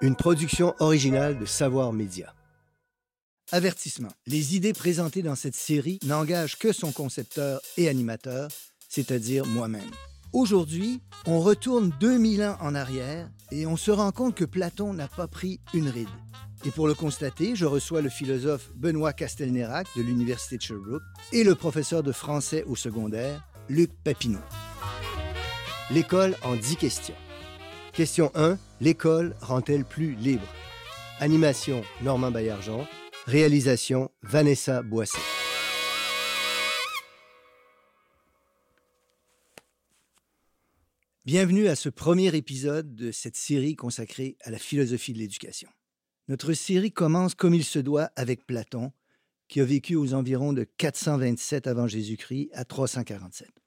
une production originale de Savoir Média. Avertissement. Les idées présentées dans cette série n'engagent que son concepteur et animateur, c'est-à-dire moi-même. Aujourd'hui, on retourne 2000 ans en arrière et on se rend compte que Platon n'a pas pris une ride. Et pour le constater, je reçois le philosophe Benoît Castelnerac de l'Université de Sherbrooke et le professeur de français au secondaire, Luc Papineau. L'école en 10 questions. Question 1. L'école rend-elle plus libre? Animation, Normand Baillargeon. Réalisation, Vanessa Boissy. Bienvenue à ce premier épisode de cette série consacrée à la philosophie de l'éducation. Notre série commence comme il se doit avec Platon, qui a vécu aux environs de 427 avant Jésus-Christ à 347.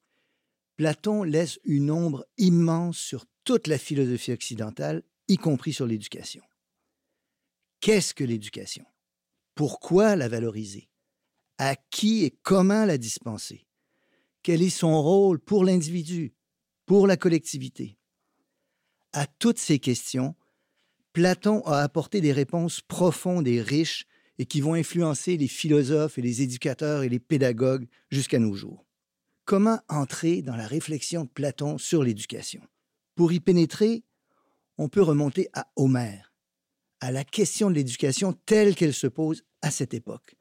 Platon laisse une ombre immense sur toute la philosophie occidentale, y compris sur l'éducation. Qu'est-ce que l'éducation? Pourquoi la valoriser? À qui et comment la dispenser? Quel est son rôle pour l'individu, pour la collectivité? À toutes ces questions, Platon a apporté des réponses profondes et riches et qui vont influencer les philosophes et les éducateurs et les pédagogues jusqu'à nos jours. Comment entrer dans la réflexion de Platon sur l'éducation? Pour y pénétrer, on peut remonter à Homère, à la question de l'éducation telle qu'elle se pose à cette époque.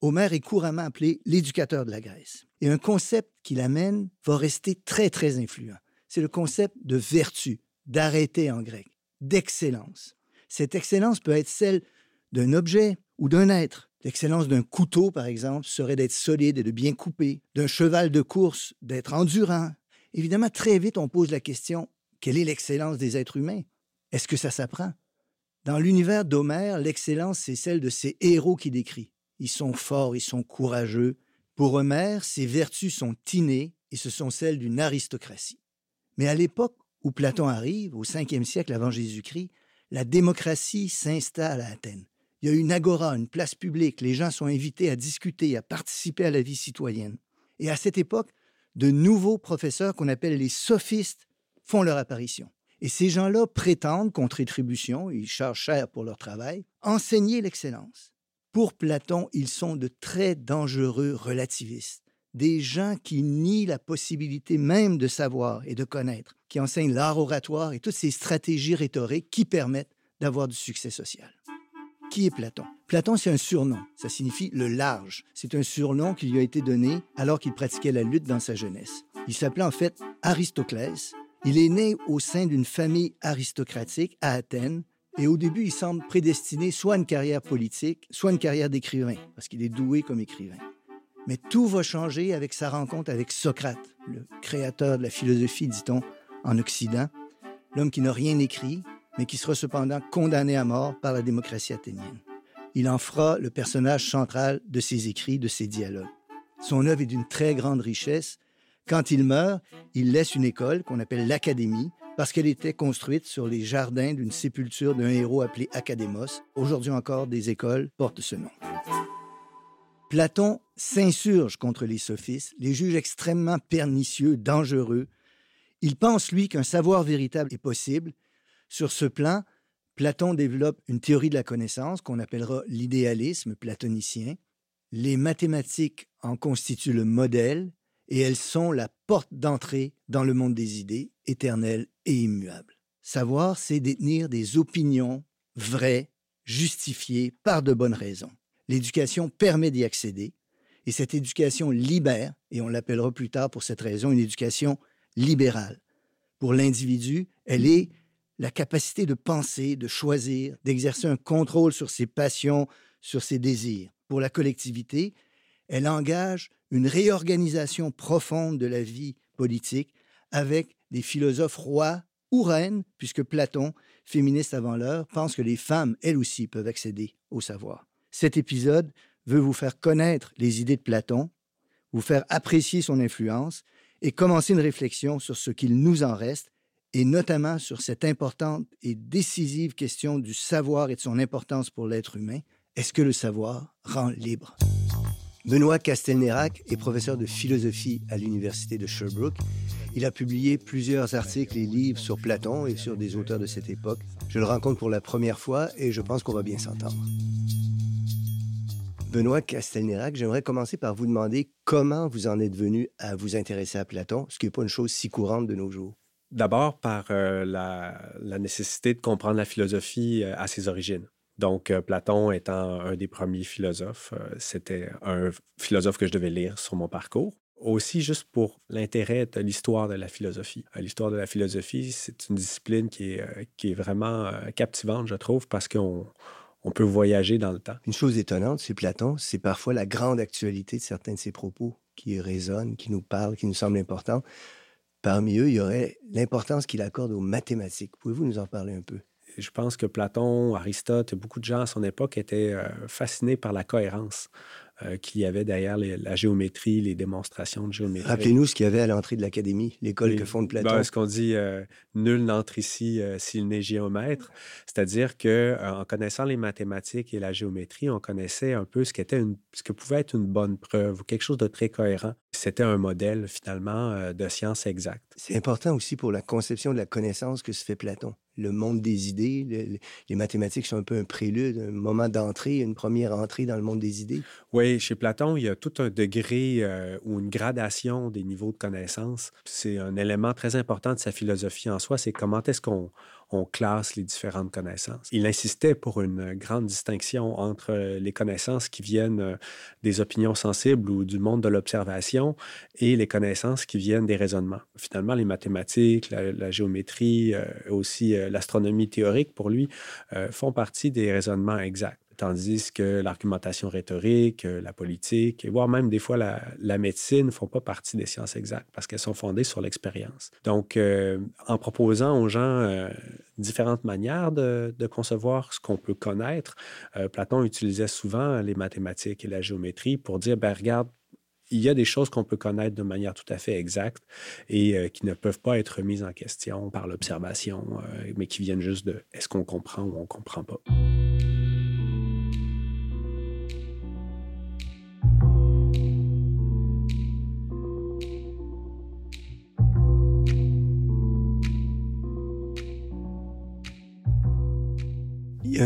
Homère est couramment appelé l'éducateur de la Grèce. Et un concept qu'il amène va rester très, très influent. C'est le concept de vertu, d'arrêter en grec, d'excellence. Cette excellence peut être celle d'un objet ou d'un être. L'excellence d'un couteau, par exemple, serait d'être solide et de bien couper, d'un cheval de course, d'être endurant. Évidemment, très vite, on pose la question, quelle est l'excellence des êtres humains? Est-ce que ça s'apprend? Dans l'univers d'Homère, l'excellence, c'est celle de ces héros qu'il décrit. Ils sont forts, ils sont courageux. Pour Homère, ces vertus sont innées et ce sont celles d'une aristocratie. Mais à l'époque où Platon arrive, au 5e siècle avant Jésus-Christ, la démocratie s'installe à Athènes. Il y a une agora, une place publique. Les gens sont invités à discuter, à participer à la vie citoyenne. Et à cette époque, de nouveaux professeurs qu'on appelle les sophistes font leur apparition. Et ces gens-là prétendent, contre rétribution, ils chargent cher pour leur travail, enseigner l'excellence. Pour Platon, ils sont de très dangereux relativistes, des gens qui nient la possibilité même de savoir et de connaître, qui enseignent l'art oratoire et toutes ces stratégies rhétoriques qui permettent d'avoir du succès social. Qui est Platon? Platon, c'est un surnom. Ça signifie le large. C'est un surnom qui lui a été donné alors qu'il pratiquait la lutte dans sa jeunesse. Il s'appelait en fait Aristoclès. Il est né au sein d'une famille aristocratique à Athènes et au début, il semble prédestiné soit à une carrière politique, soit à une carrière d'écrivain, parce qu'il est doué comme écrivain. Mais tout va changer avec sa rencontre avec Socrate, le créateur de la philosophie, dit-on, en Occident, l'homme qui n'a rien écrit, mais qui sera cependant condamné à mort par la démocratie athénienne. Il en fera le personnage central de ses écrits, de ses dialogues. Son œuvre est d'une très grande richesse. Quand il meurt, il laisse une école qu'on appelle l'Académie, parce qu'elle était construite sur les jardins d'une sépulture d'un héros appelé Académos. Aujourd'hui encore, des écoles portent ce nom. Platon s'insurge contre les sophistes, les juge extrêmement pernicieux, dangereux. Il pense, lui, qu'un savoir véritable est possible, sur ce plan, Platon développe une théorie de la connaissance qu'on appellera l'idéalisme platonicien. Les mathématiques en constituent le modèle et elles sont la porte d'entrée dans le monde des idées, éternelles et immuables. Savoir, c'est détenir des opinions vraies, justifiées par de bonnes raisons. L'éducation permet d'y accéder et cette éducation libère, et on l'appellera plus tard pour cette raison une éducation libérale. Pour l'individu, elle est la capacité de penser, de choisir, d'exercer un contrôle sur ses passions, sur ses désirs. Pour la collectivité, elle engage une réorganisation profonde de la vie politique avec des philosophes rois ou reines, puisque Platon, féministe avant l'heure, pense que les femmes, elles aussi, peuvent accéder au savoir. Cet épisode veut vous faire connaître les idées de Platon, vous faire apprécier son influence et commencer une réflexion sur ce qu'il nous en reste et notamment sur cette importante et décisive question du savoir et de son importance pour l'être humain. Est-ce que le savoir rend libre? Benoît Castelnerac est professeur de philosophie à l'Université de Sherbrooke. Il a publié plusieurs articles et livres sur Platon et sur des auteurs de cette époque. Je le rencontre pour la première fois et je pense qu'on va bien s'entendre. Benoît Castelnerac, j'aimerais commencer par vous demander comment vous en êtes venu à vous intéresser à Platon, ce qui n'est pas une chose si courante de nos jours. D'abord par euh, la, nécessité de comprendre la philosophie euh, à ses origines. Donc, euh, Platon étant un des premiers philosophes, c'était un philosophe que je devais lire sur mon parcours. Aussi, juste pour l'intérêt de l'histoire de la philosophie. L'histoire de la philosophie, c'est une discipline qui est, vraiment captivante, je trouve, parce qu'on on peut voyager dans le temps. Une chose étonnante, c'est Platon, c'est parfois la grande actualité de certains de ses propos qui résonnent, qui nous parlent, qui nous semblent importants. Parmi eux, il y aurait l'importance qu'il accorde aux mathématiques. Pouvez-vous nous en parler un peu? Je pense que Platon, Aristote, beaucoup de gens à son époque étaient euh, fascinés par la cohérence. Euh, qu'il y avait derrière la géométrie, les démonstrations de géométrie. Rappelez-nous ce qu'il y avait à l'entrée de l'académie, l'école que fonde Platon. Ben, ce qu'on dit, euh, nul n'entre ici euh, s'il n'est géomètre. C'est-à-dire que en connaissant les mathématiques et la géométrie, on connaissait un peu ce, qu'était une, ce que pouvait être une bonne preuve ou quelque chose de très cohérent. C'était un modèle finalement de science exacte. C'est important aussi pour la conception de la connaissance que se fait Platon le monde des idées. les mathématiques sont un peu un prélude, un moment d'entrée, une première entrée dans le monde des idées. Oui, chez Platon, il y a tout un degré euh, ou une gradation des niveaux de connaissance. C'est un élément très important de sa philosophie en soi, c'est comment est-ce qu'on on classe les différentes connaissances. Il insistait pour une grande distinction entre les connaissances qui viennent euh, des opinions sensibles ou du monde de l'observation et les connaissances qui viennent des raisonnements. Finalement, les mathématiques, la, géométrie, euh, aussi euh, l'astronomie théorique, pour lui, font partie des raisonnements exacts tandis que l'argumentation rhétorique, euh, la politique, et voire même des fois la, médecine ne font pas partie des sciences exactes parce qu'elles sont fondées sur l'expérience. Donc, euh, en proposant aux gens euh, différentes manières de, concevoir ce qu'on peut connaître, Platon utilisait souvent les mathématiques et la géométrie pour dire, ben regarde, il y a des choses qu'on peut connaître de manière tout à fait exacte et qui ne peuvent pas être mises en question par l'observation, mais qui viennent juste de est-ce qu'on comprend ou on comprend pas.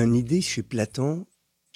Une idée chez Platon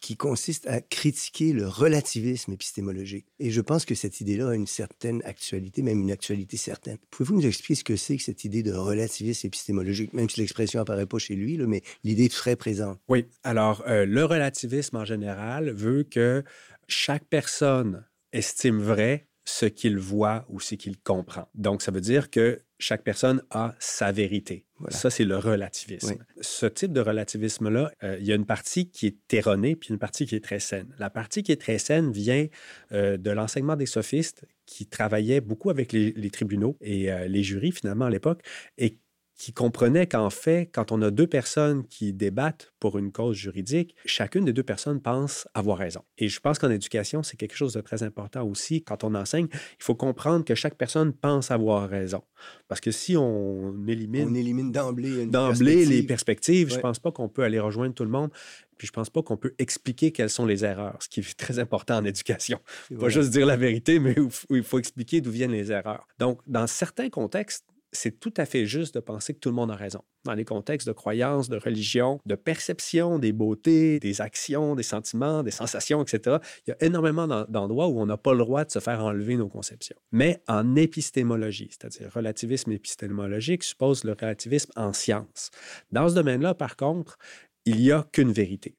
qui consiste à critiquer le relativisme épistémologique. Et je pense que cette idée-là a une certaine actualité, même une actualité certaine. Pouvez-vous nous expliquer ce que c'est que cette idée de relativisme épistémologique, même si l'expression apparaît pas chez lui, mais l'idée est très présente. Oui, alors euh, le relativisme en général veut que chaque personne estime vrai ce qu'il voit ou ce qu'il comprend. Donc, ça veut dire que chaque personne a sa vérité. Ça, c'est le relativisme. Ce type de relativisme-là, euh, il y a une partie qui est erronée, puis une partie qui est très saine. La partie qui est très saine vient euh, de l'enseignement des sophistes qui travaillaient beaucoup avec les, tribunaux et euh, les jurys, finalement, à l'époque, et qui comprenait qu'en fait, quand on a deux personnes qui débattent pour une cause juridique, chacune des deux personnes pense avoir raison. Et je pense qu'en éducation, c'est quelque chose de très important aussi. Quand on enseigne, il faut comprendre que chaque personne pense avoir raison. Parce que si on élimine... On élimine d'emblée D'emblée les perspectives, je ne pense pas qu'on peut aller rejoindre tout le monde. Puis je pense pas qu'on peut expliquer quelles sont les erreurs, ce qui est très important en éducation. Pas juste dire la vérité, mais il faut expliquer d'où viennent les erreurs. Donc, dans certains contextes, c'est tout à fait juste de penser que tout le monde a raison. Dans les contextes de croyance, de religion, de perception des beautés, des actions, des sentiments, des sensations, etc., il y a énormément d'endroits où on n'a pas le droit de se faire enlever nos conceptions. Mais en épistémologie, c'est-à-dire relativisme épistémologique, suppose le relativisme en science. Dans ce domaine-là, par contre, il n'y a qu'une vérité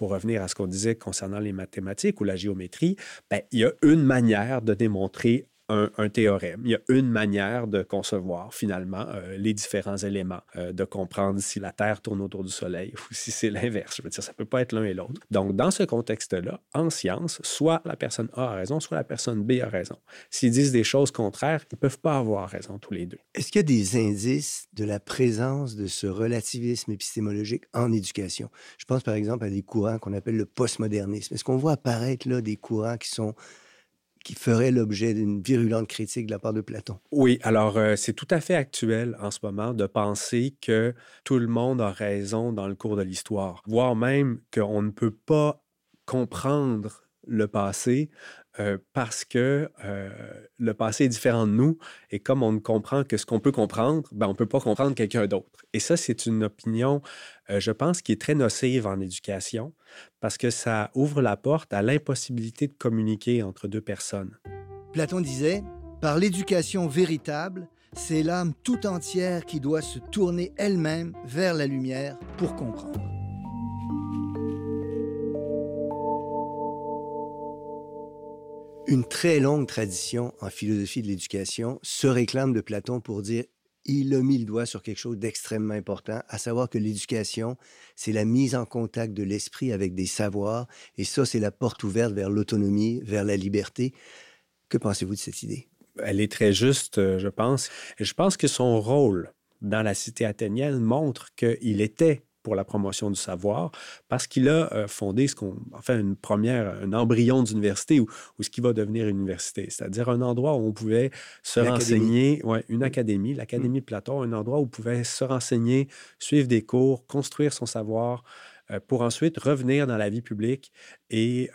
pour revenir à ce qu'on disait concernant les mathématiques ou la géométrie, ben, il y a une manière de démontrer un, théorème. Il y a une manière de concevoir finalement euh, les différents éléments, euh, de comprendre si la Terre tourne autour du Soleil ou si c'est l'inverse. Je veux dire, ça ne peut pas être l'un et l'autre. Donc, dans ce contexte-là, en science, soit la personne A a raison, soit la personne B a raison. S'ils disent des choses contraires, ils ne peuvent pas avoir raison tous les deux. Est-ce qu'il y a des indices de la présence de ce relativisme épistémologique en éducation? Je pense par exemple à des courants qu'on appelle le postmodernisme. Est-ce qu'on voit apparaître là des courants qui sont qui ferait l'objet d'une virulente critique de la part de Platon. Oui, alors euh, c'est tout à fait actuel en ce moment de penser que tout le monde a raison dans le cours de l'histoire, voire même qu'on ne peut pas comprendre le passé euh, parce que euh, le passé est différent de nous et comme on ne comprend que ce qu'on peut comprendre, ben, on ne peut pas comprendre quelqu'un d'autre. Et ça, c'est une opinion, euh, je pense, qui est très nocive en éducation parce que ça ouvre la porte à l'impossibilité de communiquer entre deux personnes. Platon disait, par l'éducation véritable, c'est l'âme tout entière qui doit se tourner elle-même vers la lumière pour comprendre. Une très longue tradition en philosophie de l'éducation se réclame de Platon pour dire il a mis le doigt sur quelque chose d'extrêmement important, à savoir que l'éducation, c'est la mise en contact de l'esprit avec des savoirs, et ça, c'est la porte ouverte vers l'autonomie, vers la liberté. Que pensez-vous de cette idée? Elle est très juste, euh, je pense. Et je pense que son rôle dans la cité athénienne montre qu'il était pour la promotion du savoir parce qu'il a euh, fondé ce qu'on, enfin, une première, un embryon d'université ou, ce qui va devenir une université, c'est-à-dire un endroit où on pouvait se renseigner, ouais, une académie, l'Académie de Platon, un endroit où on pouvait se renseigner, suivre des cours, construire son savoir euh, pour ensuite revenir dans la vie publique et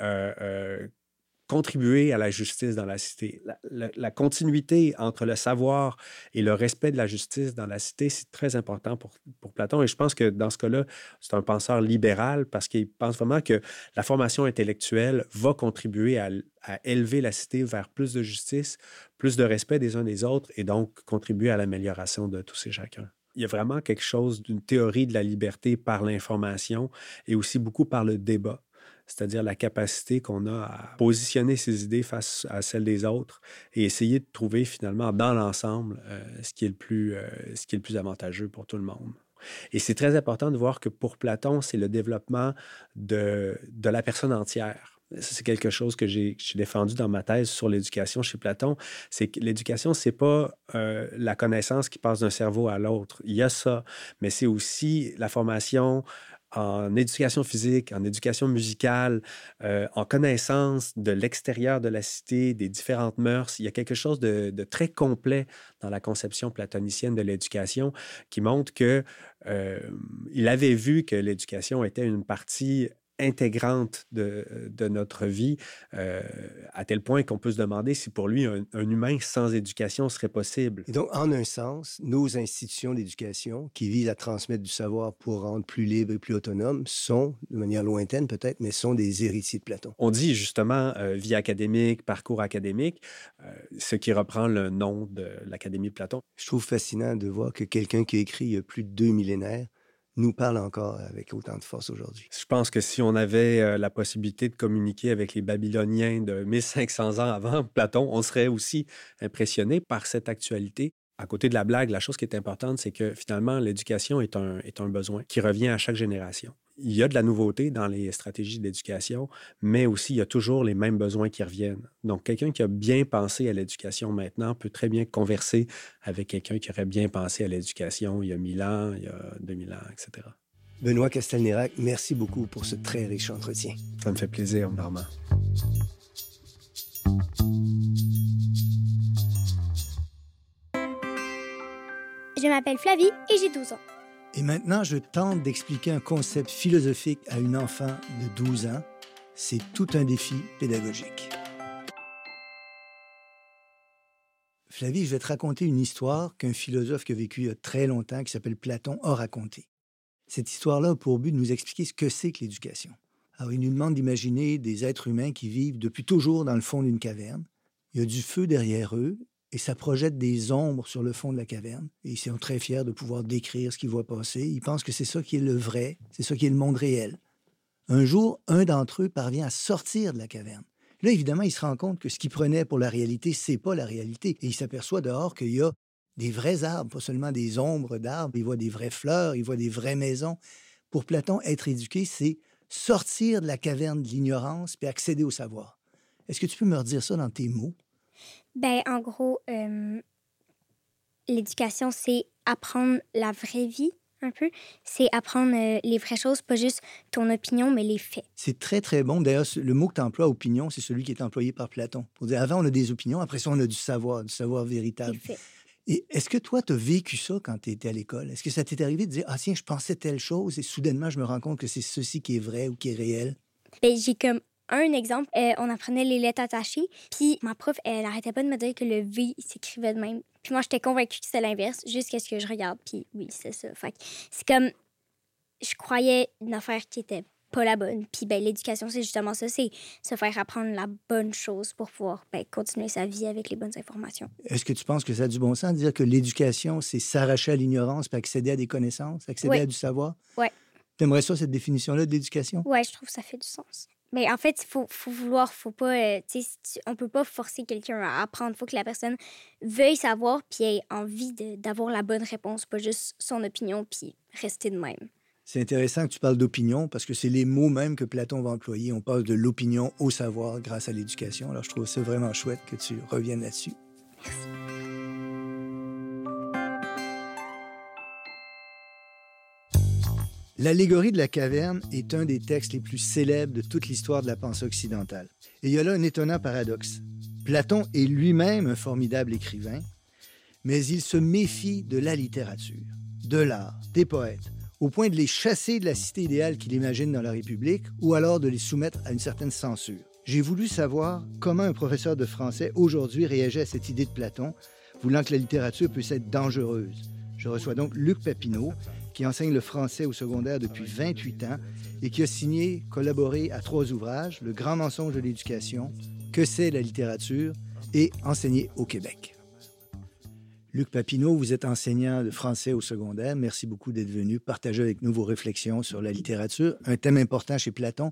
contribuer à la justice dans la cité. La, continuité entre le savoir et le respect de la justice dans la cité, c'est très important pour, pour, Platon. Et je pense que dans ce cas-là, c'est un penseur libéral parce qu'il pense vraiment que la formation intellectuelle va contribuer à, à, élever la cité vers plus de justice, plus de respect des uns des autres et donc contribuer à l'amélioration de tous et chacun il y a vraiment quelque chose d'une théorie de la liberté par l'information et aussi beaucoup par le débat c'est-à-dire la capacité qu'on a à positionner ses idées face à celles des autres et essayer de trouver finalement dans l'ensemble euh, ce, qui est le plus, euh, ce qui est le plus avantageux pour tout le monde. Et c'est très important de voir que pour Platon, c'est le développement de, de la personne entière. C'est quelque chose que j'ai défendu dans ma thèse sur l'éducation chez Platon. C'est que l'éducation, c'est pas euh, la connaissance qui passe d'un cerveau à l'autre. Il y a ça, mais c'est aussi la formation en éducation physique, en éducation musicale, euh, en connaissance de l'extérieur de la cité, des différentes mœurs. Il y a quelque chose de, très complet dans la conception platonicienne de l'éducation qui montre que euh, il avait vu que l'éducation était une partie intégrante de, de notre vie, euh, à tel point qu'on peut se demander si pour lui, un, humain sans éducation serait possible. Et donc, en un sens, nos institutions d'éducation qui visent à transmettre du savoir pour rendre plus libre et plus autonome sont, de manière lointaine peut-être, mais sont des héritiers de Platon. On dit justement euh, vie académique, parcours académique, euh, ce qui reprend le nom de l'Académie de Platon. Je trouve fascinant de voir que quelqu'un qui a écrit il y a plus de deux millénaires nous parle encore avec autant de force aujourd'hui. Je pense que si on avait euh, la possibilité de communiquer avec les Babyloniens de 1500 ans avant Platon, on serait aussi impressionné par cette actualité. À côté de la blague, la chose qui est importante, c'est que finalement, l'éducation est un, est un besoin qui revient à chaque génération il y a de la nouveauté dans les stratégies d'éducation, mais aussi il y a toujours les mêmes besoins qui reviennent. Donc, quelqu'un qui a bien pensé à l'éducation maintenant peut très bien converser avec quelqu'un qui aurait bien pensé à l'éducation il y a 1000 ans, il y a 2000 ans, etc. Benoît Castelnerac, merci beaucoup pour ce très riche entretien. Ça me fait plaisir, Normand. Je m'appelle Flavie et j'ai 12 ans. Et maintenant, je tente d'expliquer un concept philosophique à une enfant de 12 ans. C'est tout un défi pédagogique. Flavie, je vais te raconter une histoire qu'un philosophe qui a vécu il y a très longtemps, qui s'appelle Platon, a racontée. Cette histoire-là a pour but de nous expliquer ce que c'est que l'éducation. Alors, il nous demande d'imaginer des êtres humains qui vivent depuis toujours dans le fond d'une caverne. Il y a du feu derrière eux et ça projette des ombres sur le fond de la caverne. Et ils sont très fiers de pouvoir décrire ce qu'ils voient passer. Ils pensent que c'est ça qui est le vrai, c'est ça qui est le monde réel. Un jour, un d'entre eux parvient à sortir de la caverne. Là, évidemment, il se rend compte que ce qu'il prenait pour la réalité, c'est pas la réalité. Et il s'aperçoit dehors qu'il y a des vrais arbres, pas seulement des ombres d'arbres. Il voit des vraies fleurs, il voit des vraies maisons. Pour Platon, être éduqué, c'est sortir de la caverne de l'ignorance puis accéder au savoir. Est-ce que tu peux me redire ça dans tes mots? Ben, en gros, euh, l'éducation, c'est apprendre la vraie vie un peu. C'est apprendre euh, les vraies choses, pas juste ton opinion, mais les faits. C'est très, très bon. D'ailleurs, le mot que tu emploies, opinion, c'est celui qui est employé par Platon. Pour dire, avant, on a des opinions, après ça, on a du savoir, du savoir véritable. Et est-ce que toi, tu as vécu ça quand tu étais à l'école? Est-ce que ça t'est arrivé de dire, ah tiens, je pensais telle chose et soudainement, je me rends compte que c'est ceci qui est vrai ou qui est réel? Ben, j'ai comme un exemple, euh, on apprenait les lettres attachées, puis ma prof, elle arrêtait pas de me dire que le V s'écrivait de même. Puis moi, j'étais convaincue que c'était l'inverse, jusqu'à ce que je regarde, puis oui, c'est ça. Fait c'est comme, je croyais une affaire qui était pas la bonne. Puis ben, l'éducation, c'est justement ça, c'est se faire apprendre la bonne chose pour pouvoir ben, continuer sa vie avec les bonnes informations. Est-ce que tu penses que ça a du bon sens de dire que l'éducation, c'est s'arracher à l'ignorance puis accéder à des connaissances, accéder à du savoir? Oui. T'aimerais ça, cette définition-là de l'éducation? Oui, je trouve que ça fait du sens. Mais en fait, il faut, faut, vouloir, faut pas. Euh, on peut pas forcer quelqu'un à apprendre. Il faut que la personne veuille savoir puis ait envie d'avoir la bonne réponse, pas juste son opinion puis rester de même. C'est intéressant que tu parles d'opinion parce que c'est les mots même que Platon va employer. On passe de l'opinion au savoir grâce à l'éducation. Alors je trouve ça vraiment chouette que tu reviennes là-dessus. Merci. L'allégorie de la caverne est un des textes les plus célèbres de toute l'histoire de la pensée occidentale. Et il y a là un étonnant paradoxe. Platon est lui-même un formidable écrivain, mais il se méfie de la littérature, de l'art, des poètes, au point de les chasser de la cité idéale qu'il imagine dans la République ou alors de les soumettre à une certaine censure. J'ai voulu savoir comment un professeur de français aujourd'hui réagit à cette idée de Platon, voulant que la littérature puisse être dangereuse. Je reçois donc Luc Papineau, qui enseigne le français au secondaire depuis 28 ans et qui a signé, collaboré à trois ouvrages, Le grand mensonge de l'éducation, Que c'est la littérature et Enseigner au Québec. Luc Papineau, vous êtes enseignant de français au secondaire. Merci beaucoup d'être venu partager avec nous vos réflexions sur la littérature, un thème important chez Platon.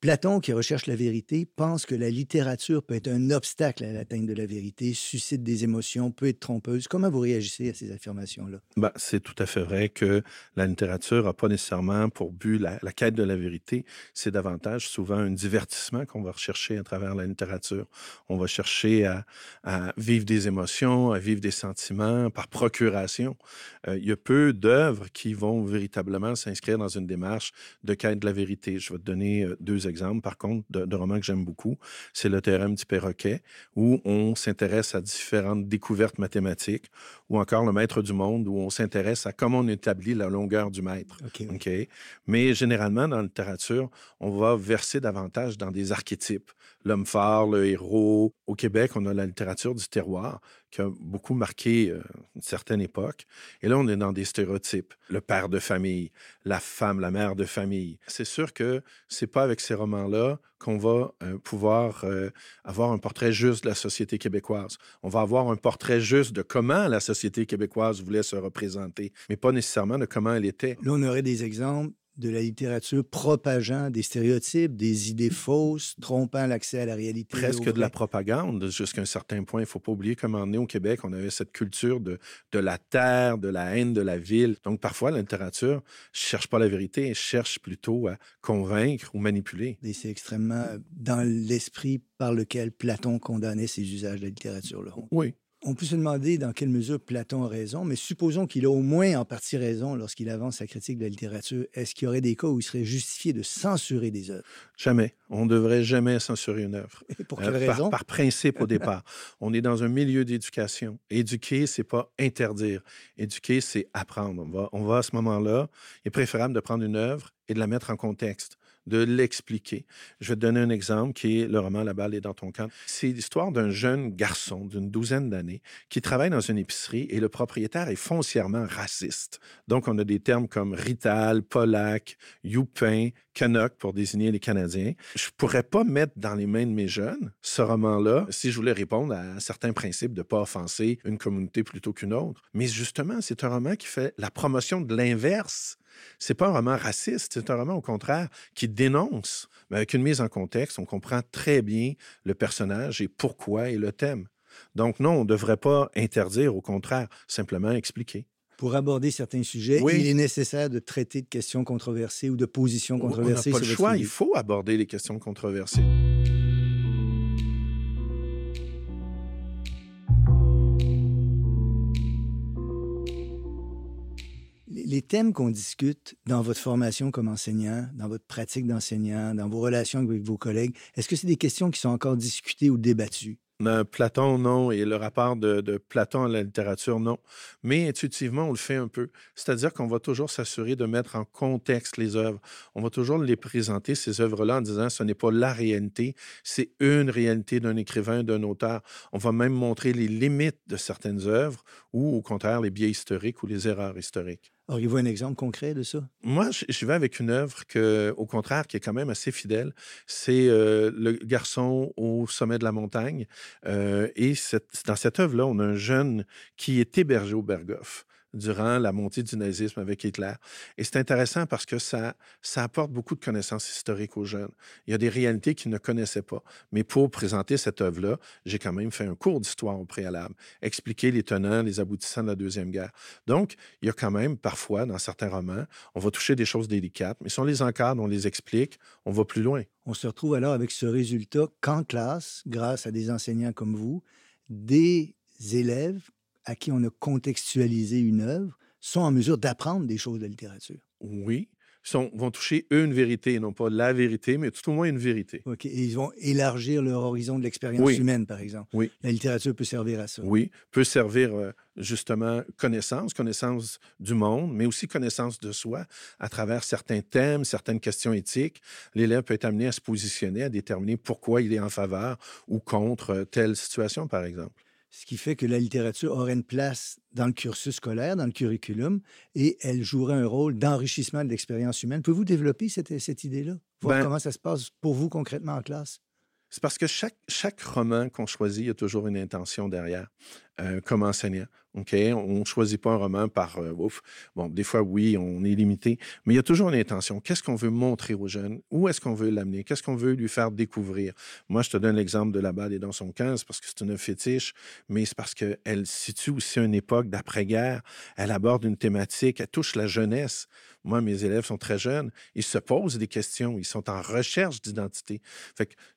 Platon, qui recherche la vérité, pense que la littérature peut être un obstacle à l'atteinte de la vérité, suscite des émotions, peut être trompeuse. Comment vous réagissez à ces affirmations-là? Ben, c'est tout à fait vrai que la littérature n'a pas nécessairement pour but la, quête de la vérité. C'est davantage souvent un divertissement qu'on va rechercher à travers la littérature. On va chercher à, vivre des émotions, à vivre des sentiments par procuration. Euh, il y a peu d'œuvres qui vont véritablement s'inscrire dans une démarche de quête de la vérité. Je vais te donner euh, deux par contre, de, romans que j'aime beaucoup. C'est Le théorème du perroquet, où on s'intéresse à différentes découvertes mathématiques, ou encore Le maître du monde, où on s'intéresse à comment on établit la longueur du. OK? Mais généralement, dans la littérature, on va verser davantage dans des archétypes. L'homme fort, le héros. Au Québec, on a la littérature du terroir, qui a beaucoup marqué euh, une certaine époque. Et là, on est dans des stéréotypes. Le père de famille, la femme, la mère de famille. C'est sûr que c'est pas avec ces romans-là qu'on va euh, pouvoir euh, avoir un portrait juste de la société québécoise. On va avoir un portrait juste de comment la société québécoise voulait se représenter, mais pas nécessairement de comment elle était. Là, on aurait des exemples de la littérature propageant des stéréotypes, des idées fausses, trompant l'accès à la réalité. Presque de la propagande, jusqu'à un certain point. Il ne faut pas oublier comment on est au Québec, on avait cette culture de, de la terre, de la haine de la ville. Donc parfois, la littérature ne cherche pas la vérité, elle cherche plutôt à convaincre ou manipuler. Et c'est extrêmement dans l'esprit par lequel Platon condamnait ces usages de la littérature. Là. Oui, on peut se demander dans quelle mesure Platon a raison, mais supposons qu'il a au moins en partie raison lorsqu'il avance sa critique de la littérature. Est-ce qu'il y aurait des cas où il serait justifié de censurer des œuvres? Jamais. On ne devrait jamais censurer une œuvre. pour quelle euh, raison? Par, principe au départ. on est dans un milieu d'éducation. Éduquer, c'est pas interdire. Éduquer, c'est apprendre. On va, on va à ce moment-là, il est préférable de prendre une œuvre et de la mettre en contexte de l'expliquer. Je vais te donner un exemple qui est le roman La balle est dans ton camp. C'est l'histoire d'un jeune garçon d'une douzaine d'années qui travaille dans une épicerie et le propriétaire est foncièrement raciste. Donc, on a des termes comme Rital, Polac, Youpin, Canuck pour désigner les Canadiens. Je pourrais pas mettre dans les mains de mes jeunes ce roman-là si je voulais répondre à certains principes de pas offenser une communauté plutôt qu'une autre. Mais justement, c'est un roman qui fait la promotion de l'inverse c'est pas un roman raciste, c'est un roman au contraire qui dénonce, mais avec une mise en contexte, on comprend très bien le personnage et pourquoi et le thème. Donc non, on ne devrait pas interdire, au contraire, simplement expliquer. Pour aborder certains sujets, il est nécessaire de traiter de questions controversées ou de positions controversées. On n'a pas le choix, il faut aborder les questions controversées. Les thèmes qu'on discute dans votre formation comme enseignant, dans votre pratique d'enseignant, dans vos relations avec vos collègues, est-ce que c'est des questions qui sont encore discutées ou débattues? Platon, non, et le rapport de, Platon à la littérature, non. Mais intuitivement, on le fait un peu. C'est-à-dire qu'on va toujours s'assurer de mettre en contexte les œuvres. On va toujours les présenter, ces œuvres-là, en disant ce n'est pas la réalité, c'est une réalité d'un écrivain, d'un auteur. On va même montrer les limites de certaines œuvres ou, au contraire, les biais historiques ou les erreurs historiques. Auriez-vous un exemple concret de ça? Moi, je, vais avec une œuvre que, au contraire, qui est quand même assez fidèle. C'est euh, Le garçon au sommet de la montagne. Euh, et dans cette œuvre-là, on a un jeune qui est hébergé au Berghof durant la montée du nazisme avec Hitler. Et c'est intéressant parce que ça, ça apporte beaucoup de connaissances historiques aux jeunes. Il y a des réalités qu'ils ne connaissaient pas. Mais pour présenter cette œuvre-là, j'ai quand même fait un cours d'histoire au préalable, expliquer les tenants, les aboutissants de la Deuxième Guerre. Donc, il y a quand même parfois, dans certains romans, on va toucher des choses délicates, mais si on les encadre, on les explique, on va plus loin. On se retrouve alors avec ce résultat qu'en classe, grâce à des enseignants comme vous, des élèves à qui on a contextualisé une œuvre sont en mesure d'apprendre des choses de la littérature. Oui, sont, vont toucher une vérité, non pas la vérité, mais tout au moins une vérité. OK. Et ils vont élargir leur horizon de l'expérience humaine, par exemple. Oui. La littérature peut servir à ça. Oui, peut servir euh, justement connaissance, connaissance du monde, mais aussi connaissance de soi à travers certains thèmes, certaines questions éthiques. L'élève peut être amené à se positionner, à déterminer pourquoi il est en faveur ou contre euh, telle situation, par exemple ce qui fait que la littérature aurait une place dans le cursus scolaire, dans le curriculum, et elle jouerait un rôle d'enrichissement de l'expérience humaine. Pouvez-vous développer cette, cette idée-là? Voir ben comment ça se passe pour vous concrètement en classe? C'est parce que chaque, chaque roman qu'on choisit, il y a toujours une intention derrière, euh, comme enseignant. OK? On ne choisit pas un roman par euh, ouf. Bon, des fois, oui, on est limité, mais il y a toujours une intention. Qu'est-ce qu'on veut montrer aux jeunes? Où est-ce qu'on veut l'amener? Qu'est-ce qu'on veut lui faire découvrir? Moi, je te donne l'exemple de La balle et dans son 15 parce que c'est une fétiche, mais c'est parce qu'elle situe aussi une époque d'après-guerre. Elle aborde une thématique, elle touche la jeunesse. Moi, mes élèves sont très jeunes. Ils se posent des questions. Ils sont en recherche d'identité.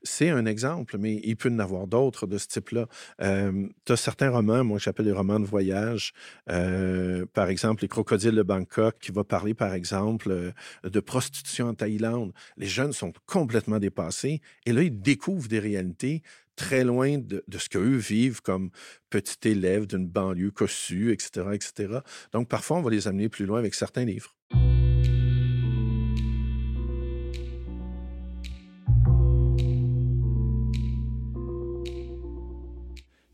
C'est un exemple, mais il peut y en avoir d'autres de ce type-là. Euh, tu as certains romans, moi, j'appelle les romans de voyage. Euh, par exemple, Les crocodiles de Bangkok, qui va parler, par exemple, euh, de prostitution en Thaïlande. Les jeunes sont complètement dépassés. Et là, ils découvrent des réalités très loin de, de ce qu'eux vivent comme petit élève d'une banlieue cossue, etc., etc. Donc, parfois, on va les amener plus loin avec certains livres.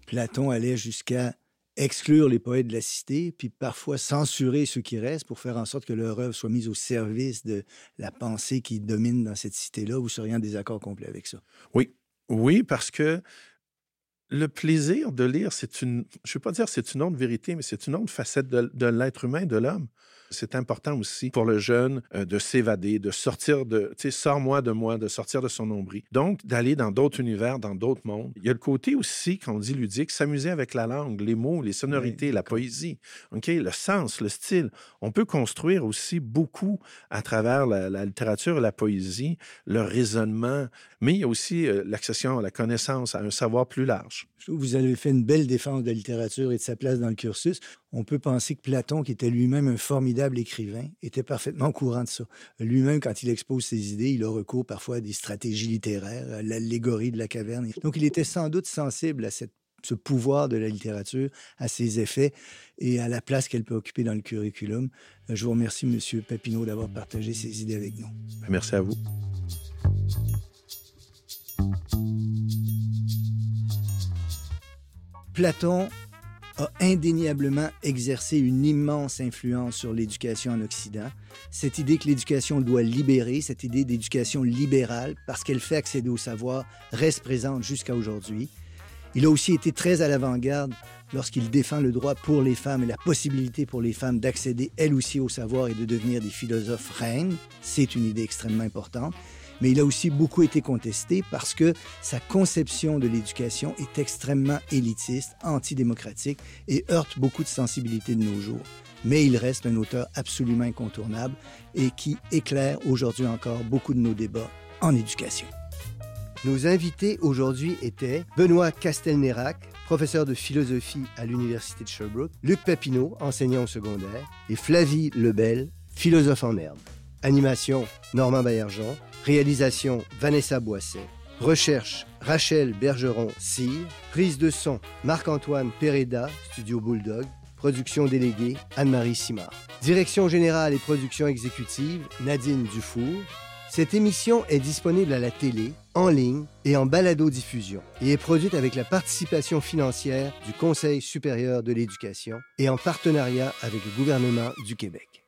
Platon allait jusqu'à exclure les poètes de la cité, puis parfois censurer ceux qui restent pour faire en sorte que leur œuvre soit mise au service de la pensée qui domine dans cette cité-là. Vous seriez en désaccord complet avec ça? Oui. Oui, parce que le plaisir de lire, c'est une, je ne veux pas dire c'est une autre vérité, mais c'est une autre facette de, de l'être humain, de l'homme. C'est important aussi pour le jeune euh, de s'évader, de sortir de, tu sais, sors-moi de moi, de sortir de son nombril. Donc, d'aller dans d'autres univers, dans d'autres mondes. Il y a le côté aussi, quand on dit ludique, s'amuser avec la langue, les mots, les sonorités, la poésie, OK, le sens, le style. On peut construire aussi beaucoup à travers la, littérature la poésie, le raisonnement, mais il y a aussi euh, l'accession à la connaissance, à un savoir plus large. Vous avez fait une belle défense de la littérature et de sa place dans le cursus. On peut penser que Platon, qui était lui-même un formidable écrivain, était parfaitement au courant de ça. Lui-même, quand il expose ses idées, il a recours parfois à des stratégies littéraires, à l'allégorie de la caverne. Donc, il était sans doute sensible à ce pouvoir de la littérature, à ses effets et à la place qu'elle peut occuper dans le curriculum. Je vous remercie, M. Papineau, d'avoir partagé ces idées avec nous. Merci à vous. Platon a indéniablement exercé une immense influence sur l'éducation en Occident. Cette idée que l'éducation doit libérer, cette idée d'éducation libérale, parce qu'elle fait accéder au savoir, reste présente jusqu'à aujourd'hui. Il a aussi été très à l'avant-garde lorsqu'il défend le droit pour les femmes et la possibilité pour les femmes d'accéder elles aussi au savoir et de devenir des philosophes reines. C'est une idée extrêmement importante mais il a aussi beaucoup été contesté parce que sa conception de l'éducation est extrêmement élitiste, antidémocratique et heurte beaucoup de sensibilités de nos jours. Mais il reste un auteur absolument incontournable et qui éclaire aujourd'hui encore beaucoup de nos débats en éducation. Nos invités aujourd'hui étaient Benoît Castelnérac, professeur de philosophie à l'Université de Sherbrooke, Luc Papineau, enseignant au secondaire, et Flavie Lebel, philosophe en herbe. Animation, Normand Baillargeon. Réalisation, Vanessa Boisset. Recherche, Rachel Bergeron-Cyr. Prise de son, Marc-Antoine Pereda, Studio Bulldog. Production déléguée, Anne-Marie Simard. Direction générale et production exécutive, Nadine Dufour. Cette émission est disponible à la télé, en ligne et en balado-diffusion et est produite avec la participation financière du Conseil supérieur de l'éducation et en partenariat avec le gouvernement du Québec.